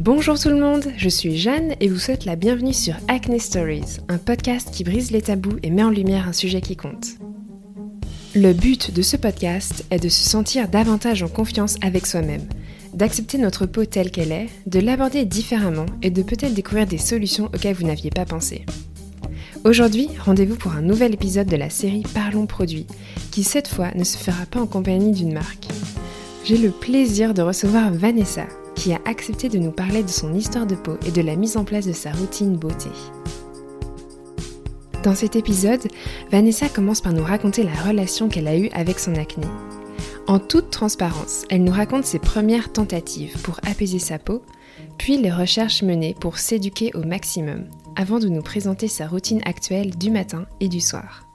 Bonjour tout le monde, je suis Jeanne et vous souhaite la bienvenue sur Acne Stories, un podcast qui brise les tabous et met en lumière un sujet qui compte. Le but de ce podcast est de se sentir davantage en confiance avec soi-même, d'accepter notre peau telle qu'elle est, de l'aborder différemment et de peut-être découvrir des solutions auxquelles vous n'aviez pas pensé. Aujourd'hui, rendez-vous pour un nouvel épisode de la série Parlons produits, qui cette fois ne se fera pas en compagnie d'une marque. J'ai le plaisir de recevoir Vanessa, qui a accepté de nous parler de son histoire de peau et de la mise en place de sa routine beauté. Dans cet épisode, Vanessa commence par nous raconter la relation qu'elle a eue avec son acné. En toute transparence, elle nous raconte ses premières tentatives pour apaiser sa peau, puis les recherches menées pour s'éduquer au maximum, avant de nous présenter sa routine actuelle du matin et du soir.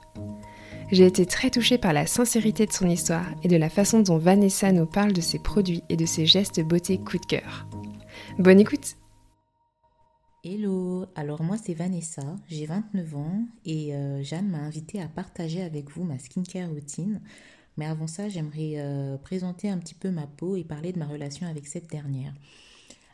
J'ai été très touchée par la sincérité de son histoire et de la façon dont Vanessa nous parle de ses produits et de ses gestes beauté coup de cœur. Bonne écoute Hello, alors moi c'est Vanessa, j'ai 29 ans et euh, Jeanne m'a invité à partager avec vous ma skincare routine. Mais avant ça, j'aimerais euh, présenter un petit peu ma peau et parler de ma relation avec cette dernière.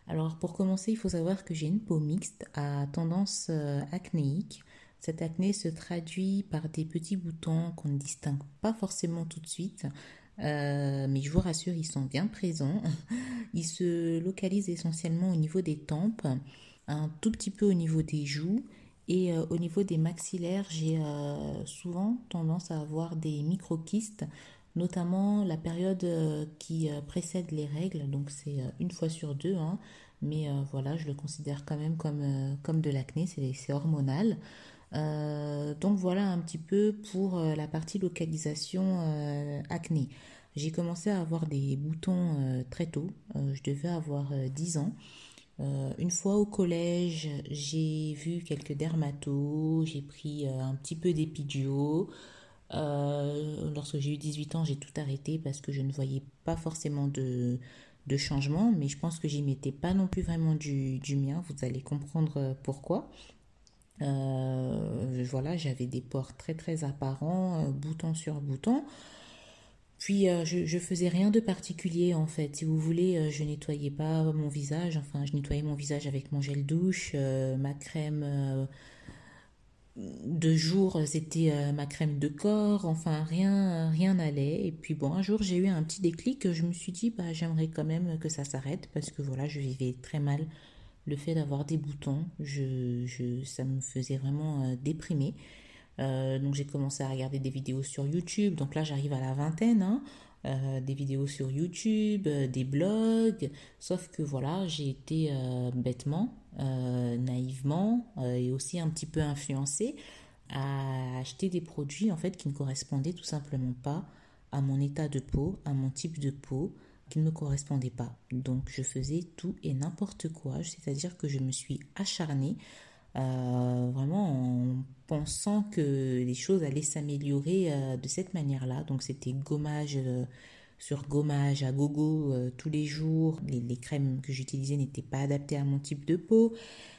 Alors pour commencer, il faut savoir que j'ai une peau mixte à tendance euh, acnéique. Cette acné se traduit par des petits boutons qu'on ne distingue pas forcément tout de suite, euh, mais je vous rassure, ils sont bien présents. Ils se localisent essentiellement au niveau des tempes, un tout petit peu au niveau des joues et euh, au niveau des maxillaires, j'ai euh, souvent tendance à avoir des micro-kystes, notamment la période qui précède les règles, donc c'est une fois sur deux, hein. mais voilà, je le considère quand même comme, comme de l'acné, c'est hormonal. Euh, donc voilà un petit peu pour euh, la partie localisation euh, acné. J'ai commencé à avoir des boutons très tôt, je devais avoir 10 ans. une fois au collège, j'ai vu quelques dermatos, j'ai pris un petit peu d'épidio. lorsque j'ai eu 18 ans, j'ai tout arrêté parce que je ne voyais pas forcément de, changement, mais je pense que j'y mettais pas non plus vraiment du mien, vous allez comprendre pourquoi. Euh, voilà, j'avais des pores très très apparents, euh, bouton sur bouton. Puis euh, je, je faisais rien de particulier en fait. Si vous voulez, je nettoyais pas mon visage. Enfin, je nettoyais mon visage avec mon gel douche, ma crème de jour, c'était ma crème de corps. Enfin, rien rien n'allait. Et puis bon, un jour, j'ai eu un petit déclic. Je me suis dit, bah j'aimerais quand même que ça s'arrête parce que voilà, je vivais très mal le fait d'avoir des boutons, ça me faisait vraiment euh, déprimer. Euh, donc j'ai commencé à regarder des vidéos sur YouTube. Donc là j'arrive à la vingtaine. Hein. Euh, des vidéos sur YouTube, des blogs. Sauf que voilà, j'ai été bêtement, naïvement et aussi un petit peu influencée à acheter des produits en fait qui ne correspondaient tout simplement pas à mon état de peau, à mon type de peau, ne me correspondait pas. Donc je faisais tout et n'importe quoi, c'est-à-dire que je me suis acharnée euh, vraiment en pensant que les choses allaient s'améliorer euh, de cette manière-là. Donc c'était gommage euh, sur gommage à gogo tous les jours. Les, les crèmes que j'utilisais n'étaient pas adaptées à mon type de peau.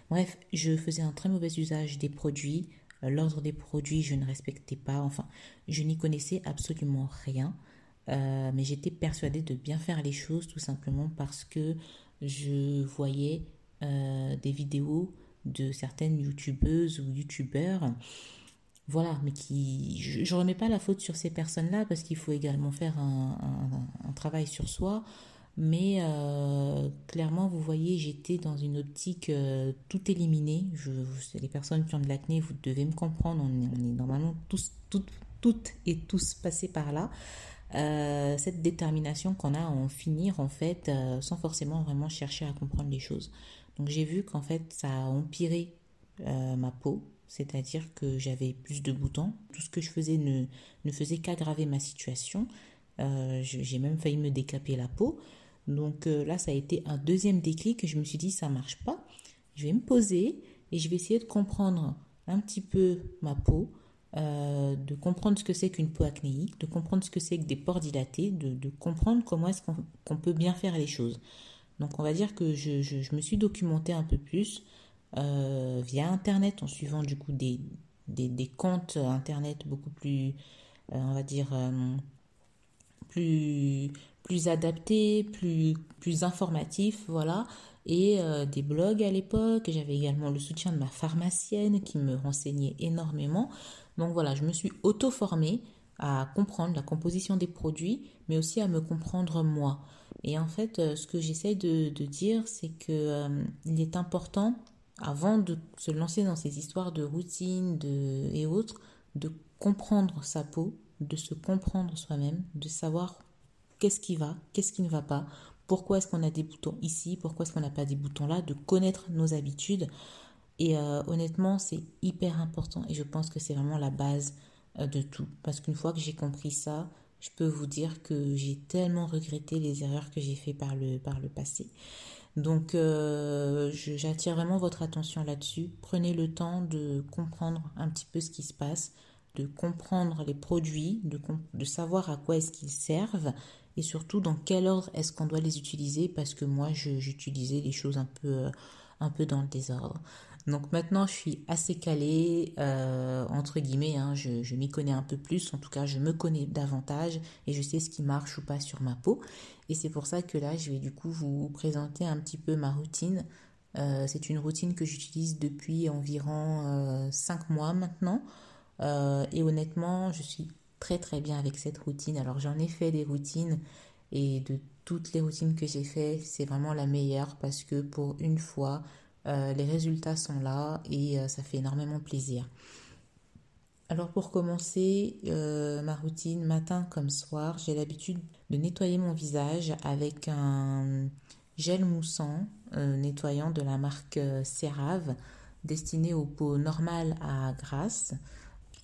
Bref, je faisais un très mauvais usage des produits. L'ordre des produits, je ne respectais pas. Enfin, je n'y connaissais absolument rien. Euh, mais j'étais persuadée de bien faire les choses tout simplement parce que je voyais euh, des vidéos de certaines youtubeuses ou youtubeurs. Voilà, mais qui. Je ne remets pas la faute sur ces personnes-là parce qu'il faut également faire un, travail sur soi. Mais euh, clairement, vous voyez, j'étais dans une optique tout éliminée. Je, les personnes qui ont de l'acné, vous devez me comprendre. On est, normalement tous, toutes et tous passés par là. Euh, cette détermination qu'on a à en finir en fait euh, sans forcément vraiment chercher à comprendre les choses. Donc j'ai vu qu'en fait ça a empiré euh, ma peau, c'est-à-dire que j'avais plus de boutons. Tout ce que je faisais ne, ne faisait qu'aggraver ma situation. j'ai même failli me décaper la peau. Donc là ça a été un deuxième déclic je me suis dit ça marche pas. Je vais me poser et je vais essayer de comprendre un petit peu ma peau, euh, de comprendre ce que c'est qu'une peau acnéique, de comprendre ce que c'est que des pores dilatés, de, comprendre comment est-ce qu'on peut bien faire les choses. Donc on va dire que je, me suis documentée un peu plus euh, via Internet en suivant du coup des, des, comptes Internet beaucoup plus, euh, on va dire, plus, plus adapté, plus, plus informatif, voilà. Et euh, des blogs à l'époque. J'avais également le soutien de ma pharmacienne qui me renseignait énormément. Donc voilà, je me suis auto-formée à comprendre la composition des produits, mais aussi à me comprendre moi. Et en fait, euh, ce que j'essaie de, dire, c'est que euh, il est important, avant de se lancer dans ces histoires de routine et autres, de comprendre sa peau, de se comprendre soi-même, de savoir qu'est-ce qui va, qu'est-ce qui ne va pas, pourquoi est-ce qu'on a des boutons ici, pourquoi est-ce qu'on n'a pas des boutons là, de connaître nos habitudes. Et euh, honnêtement, c'est hyper important et je pense que c'est vraiment la base de tout. Parce qu'une fois que j'ai compris ça, je peux vous dire que j'ai tellement regretté les erreurs que j'ai fait par le, par le passé. Donc euh, j'attire vraiment votre attention là-dessus. Prenez le temps de comprendre un petit peu ce qui se passe, de comprendre les produits, de, savoir à quoi est-ce qu'ils servent et surtout dans quel ordre est-ce qu'on doit les utiliser parce que moi j'utilisais les choses un peu, un peu dans le désordre. Donc maintenant, je suis assez calée, euh, entre guillemets, hein, je, m'y connais un peu plus, en tout cas, je me connais davantage et je sais ce qui marche ou pas sur ma peau. Et c'est pour ça que là, je vais du coup vous présenter un petit peu ma routine. Euh, c'est une routine que j'utilise depuis environ 5 euh, mois maintenant. Et honnêtement, je suis très très bien avec cette routine. Alors j'en ai fait des routines et de toutes les routines que j'ai fait, c'est vraiment la meilleure parce que pour une fois, euh, les résultats sont là et euh, ça fait énormément plaisir. Alors pour commencer euh, ma routine matin comme soir, j'ai l'habitude de nettoyer mon visage avec un gel moussant nettoyant de la marque CeraVe destiné aux peaux normales à grasses.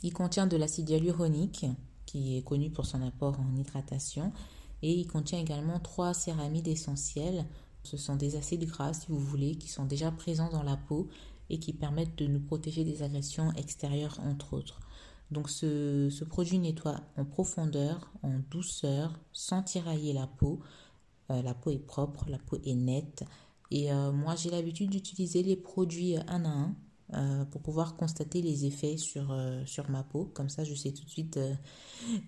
Il contient de l'acide hyaluronique qui est connu pour son apport en hydratation et il contient également trois céramides essentielles ce sont des acides gras, si vous voulez, qui sont déjà présents dans la peau et qui permettent de nous protéger des agressions extérieures, entre autres. Donc ce, produit nettoie en profondeur, en douceur, sans tirailler la peau. Euh, la peau est propre, la peau est nette. Et euh, moi, j'ai l'habitude d'utiliser les produits un à un euh, pour pouvoir constater les effets sur, sur ma peau. Comme ça, je sais tout de suite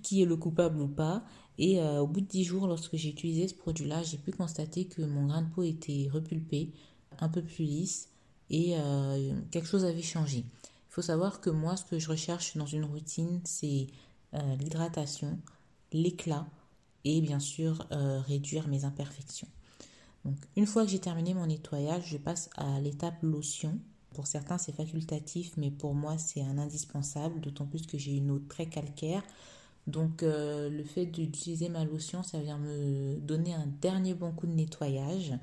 qui est le coupable ou pas. Et euh, au bout de 10 jours, lorsque j'ai utilisé ce produit-là, j'ai pu constater que mon grain de peau était repulpé, un peu plus lisse et euh, quelque chose avait changé. Il faut savoir que moi, ce que je recherche dans une routine, c'est euh, l'hydratation, l'éclat et bien sûr réduire mes imperfections. Donc, une fois que j'ai terminé mon nettoyage, je passe à l'étape lotion. Pour certains, c'est facultatif, mais pour moi, c'est un indispensable, d'autant plus que j'ai une eau très calcaire. Donc euh, le fait d'utiliser ma lotion, ça vient me donner un dernier bon coup de nettoyage.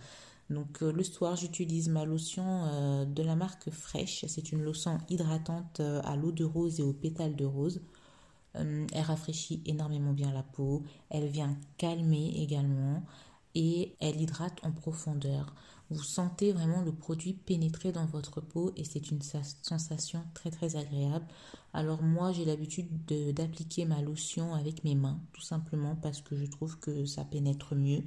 Donc euh, le soir, j'utilise ma lotion euh, de la marque Fresh. C'est une lotion hydratante à l'eau de rose et aux pétales de rose. elle rafraîchit énormément bien la peau. Elle vient calmer également et elle hydrate en profondeur. Vous sentez vraiment le produit pénétrer dans votre peau et c'est une sensation très très agréable. Alors moi j'ai l'habitude d'appliquer ma lotion avec mes mains tout simplement parce que je trouve que ça pénètre mieux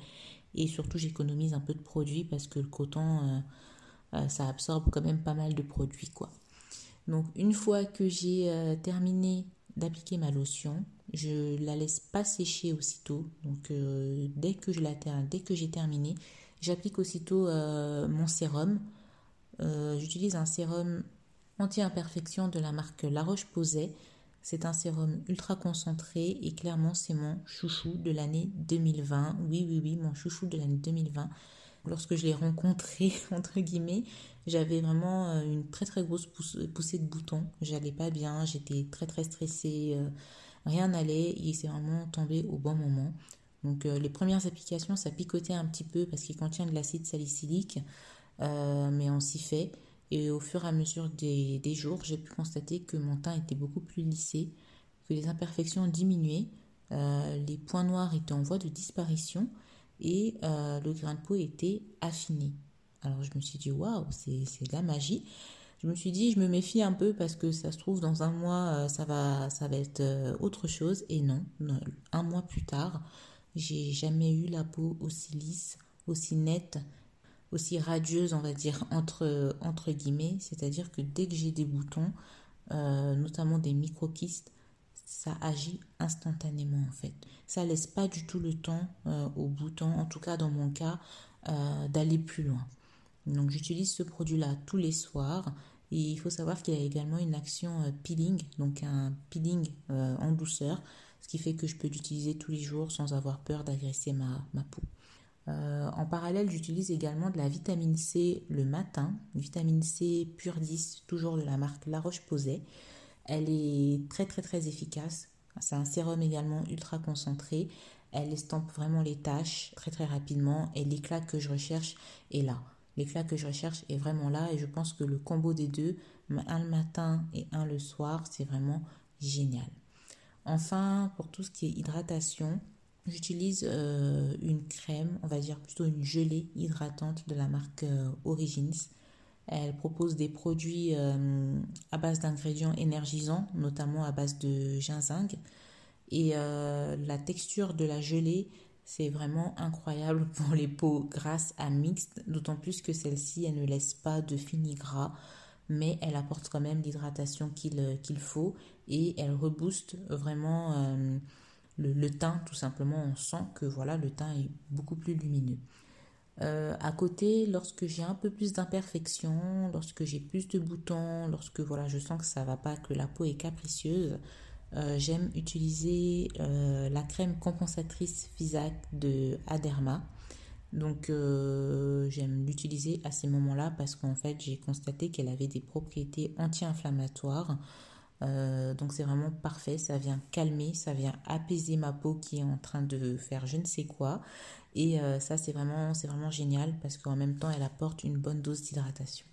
et surtout j'économise un peu de produit parce que le coton euh, euh, ça absorbe quand même pas mal de produits quoi. Donc une fois que j'ai euh, terminé d'appliquer ma lotion, je la laisse pas sécher aussitôt. Donc dès que je la dès que j'ai terminé, J'applique aussitôt euh, mon sérum. Euh, j'utilise un sérum anti-imperfection de la marque La Roche-Posay. C'est un sérum ultra concentré et clairement c'est mon chouchou de l'année 2020. Oui, oui, oui, mon chouchou de l'année 2020. Lorsque je l'ai rencontré, entre guillemets, j'avais vraiment euh, une très très grosse poussée de boutons. J'allais pas bien, j'étais très très stressée, rien n'allait et c'est vraiment tombé au bon moment. Donc euh, les premières applications, ça picotait un petit peu parce qu'il contient de l'acide salicylique, euh, mais on s'y fait. Et au fur et à mesure des, jours, j'ai pu constater que mon teint était beaucoup plus lissé, que les imperfections diminuaient, euh, les points noirs étaient en voie de disparition et le grain de peau était affiné. Alors je me suis dit, waouh, c'est de la magie. Je me suis dit, je me méfie un peu parce que ça se trouve, dans un mois, ça, va, ça va être autre chose. Et non, un mois plus tard, j'ai jamais eu la peau aussi lisse, aussi nette, aussi radieuse, on va dire, entre, entre guillemets. C'est-à-dire que dès que j'ai des boutons, euh, notamment des micro-kystes, ça agit instantanément en fait. Ça laisse pas du tout le temps euh, au bouton, en tout cas dans mon cas, euh, d'aller plus loin. Donc j'utilise ce produit-là tous les soirs. Et il faut savoir qu'il y a également une action peeling, donc un peeling en douceur, ce qui fait que je peux l'utiliser tous les jours sans avoir peur d'agresser ma, peau. Euh, en parallèle, j'utilise également de la vitamine C le matin, vitamine C pure 10, toujours de la marque La Roche-Posay. Elle est très très très efficace. C'est un sérum également ultra concentré. Elle estampe vraiment les tâches très très rapidement et l'éclat que je recherche est là. L'éclat que je recherche est vraiment là et je pense que le combo des deux, un le matin et un le soir, c'est vraiment génial. Enfin, pour tout ce qui est hydratation, J'utilise euh, une crème, on va dire plutôt une gelée hydratante de la marque euh, Origins. Elle propose des produits euh, à base d'ingrédients énergisants, notamment à base de ginseng. Et la texture de la gelée, c'est vraiment incroyable pour les peaux grasses à mixtes, d'autant plus que celle-ci, elle ne laisse pas de fini gras, mais elle apporte quand même l'hydratation qu'il faut et elle rebooste vraiment le, teint, tout simplement, on sent que voilà, le teint est beaucoup plus lumineux. Euh, à côté, lorsque j'ai un peu plus d'imperfections, lorsque j'ai plus de boutons, lorsque voilà, je sens que ça va pas, que la peau est capricieuse, euh, j'aime utiliser euh, la crème compensatrice Fisac de Aderma. Donc j'aime l'utiliser à ces moments-là parce qu'en fait j'ai constaté qu'elle avait des propriétés anti-inflammatoires euh, donc c'est vraiment parfait, ça vient calmer, ça vient apaiser ma peau qui est en train de faire je ne sais quoi. Et euh, ça c'est vraiment, c'est vraiment génial parce qu'en même temps elle apporte une bonne dose d'hydratation.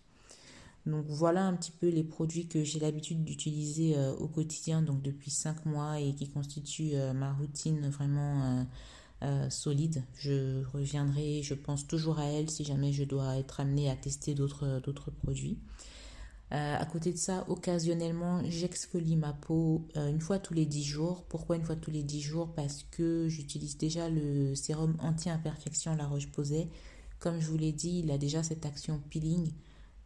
Donc voilà un petit peu les produits que j'ai l'habitude d'utiliser euh, au quotidien, donc depuis 5 mois et qui constituent ma routine vraiment solide. Je reviendrai, je pense toujours à elle si jamais je dois être amenée à tester d'autres produits. Euh, à côté de ça, occasionnellement, j'exfolie ma peau euh, une fois tous les 10 jours. Pourquoi une fois tous les 10 jours? Parce que j'utilise déjà le sérum anti-imperfection La Roche-Posay. Comme je vous l'ai dit, il a déjà cette action peeling.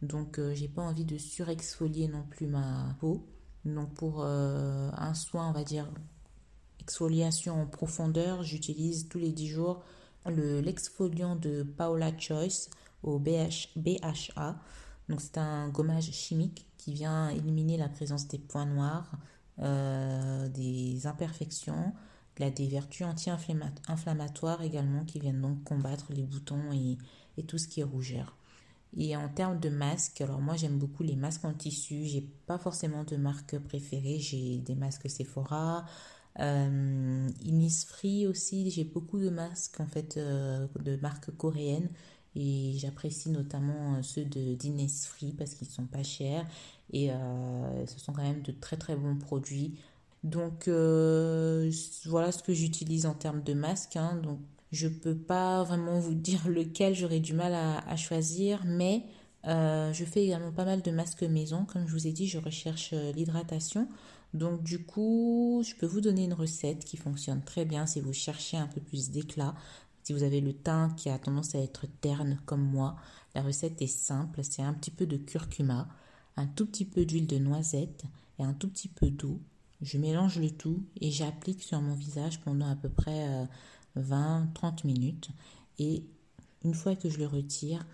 Donc, euh, j'ai pas envie de surexfolier non plus ma peau. Donc, pour un soin, on va dire, exfoliation en profondeur, j'utilise tous les 10 jours l'exfoliant de Paola Choice au BHA. Donc c'est un gommage chimique qui vient éliminer la présence des points noirs, euh, des imperfections, il a des vertus anti-inflammatoires également qui viennent donc combattre les boutons et, tout ce qui est rougeur. Et en termes de masques, alors moi j'aime beaucoup les masques en tissu. J'ai pas forcément de marque préférée. J'ai des masques Sephora, euh, Innisfree aussi. J'ai beaucoup de masques en fait euh, de marques coréennes et j'apprécie notamment euh, ceux de Free parce qu'ils sont pas chers et euh, ce sont quand même de très très bons produits. Donc euh, voilà ce que j'utilise en termes de masques. Hein. Donc je peux pas vraiment vous dire lequel j'aurais du mal à, choisir, mais je fais également pas mal de masques maison. Comme je vous ai dit, je recherche l'hydratation. Donc du coup, je peux vous donner une recette qui fonctionne très bien si vous cherchez un peu plus d'éclat. Si vous avez le teint qui a tendance à être terne comme moi, la recette est simple, c'est un petit peu de curcuma, un tout petit peu d'huile de noisette et un tout petit peu d'eau. Je mélange le tout et j'applique sur mon visage pendant à peu près 20-30 euh, minutes. Et une fois que je le retire,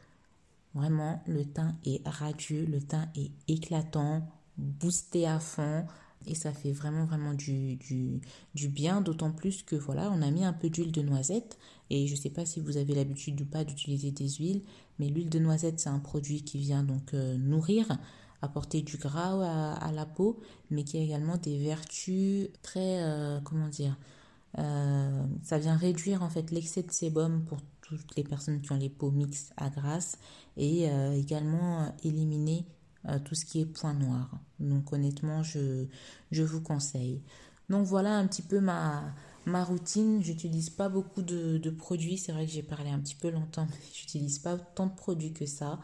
vraiment le teint est radieux, le teint est éclatant, boosté à fond et ça fait vraiment vraiment du, du, du bien d'autant plus que voilà on a mis un peu d'huile de noisette et je ne sais pas si vous avez l'habitude ou pas d'utiliser des huiles mais l'huile de noisette c'est un produit qui vient donc euh, nourrir apporter du gras à, la peau mais qui a également des vertus très euh, comment dire euh, ça vient réduire en fait l'excès de sébum pour toutes les personnes qui ont les peaux mixtes à grasse et également éliminer tout ce qui est point noir. Donc honnêtement, je, je vous conseille. Donc voilà un petit peu ma, ma routine. J'utilise pas beaucoup de, produits. C'est vrai que j'ai parlé un petit peu longtemps, mais j'utilise pas tant de produits que ça.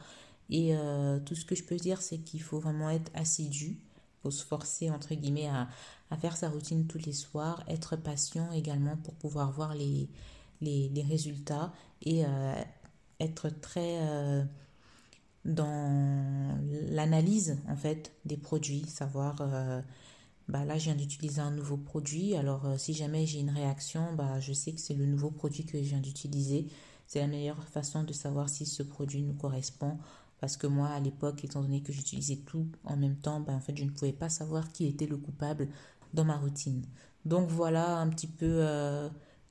Et euh, tout ce que je peux dire, c'est qu'il faut vraiment être assidu. Il faut se forcer, entre guillemets, à, faire sa routine tous les soirs. Être patient également pour pouvoir voir les, résultats. Et euh, être très dans l'analyse en fait des produits, savoir euh, bah là, je viens d'utiliser un nouveau produit. Alors, si jamais j'ai une réaction, bah, je sais que c'est le nouveau produit que je viens d'utiliser. C'est la meilleure façon de savoir si ce produit nous correspond. Parce que moi, à l'époque, étant donné que j'utilisais tout en même temps, bah, en fait, je ne pouvais pas savoir qui était le coupable dans ma routine. Donc voilà un petit peu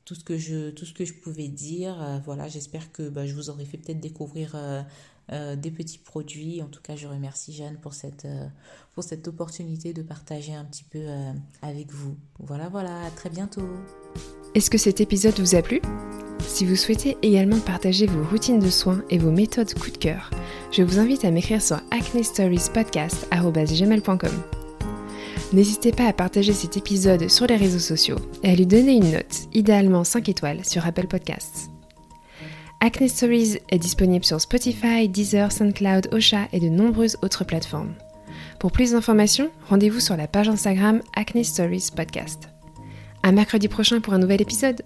tout ce que je tout ce que je pouvais dire. voilà, j'espère que bah, je vous aurais fait peut-être découvrir euh, des petits produits. En tout cas, je remercie Jeanne pour cette, euh, pour cette opportunité de partager un petit peu euh, avec vous. Voilà, voilà, à très bientôt. Est-ce que cet épisode vous a plu? Si vous souhaitez également partager vos routines de soins et vos méthodes coup de cœur, je vous invite à m'écrire sur acnestoriespodcast.com. N'hésitez pas à partager cet épisode sur les réseaux sociaux et à lui donner une note, idéalement 5 étoiles, sur Apple Podcasts. Acne Stories est disponible sur Spotify, Deezer, SoundCloud, Osha et de nombreuses autres plateformes. Pour plus d'informations, rendez-vous sur la page Instagram Acne Stories Podcast. À mercredi prochain pour un nouvel épisode.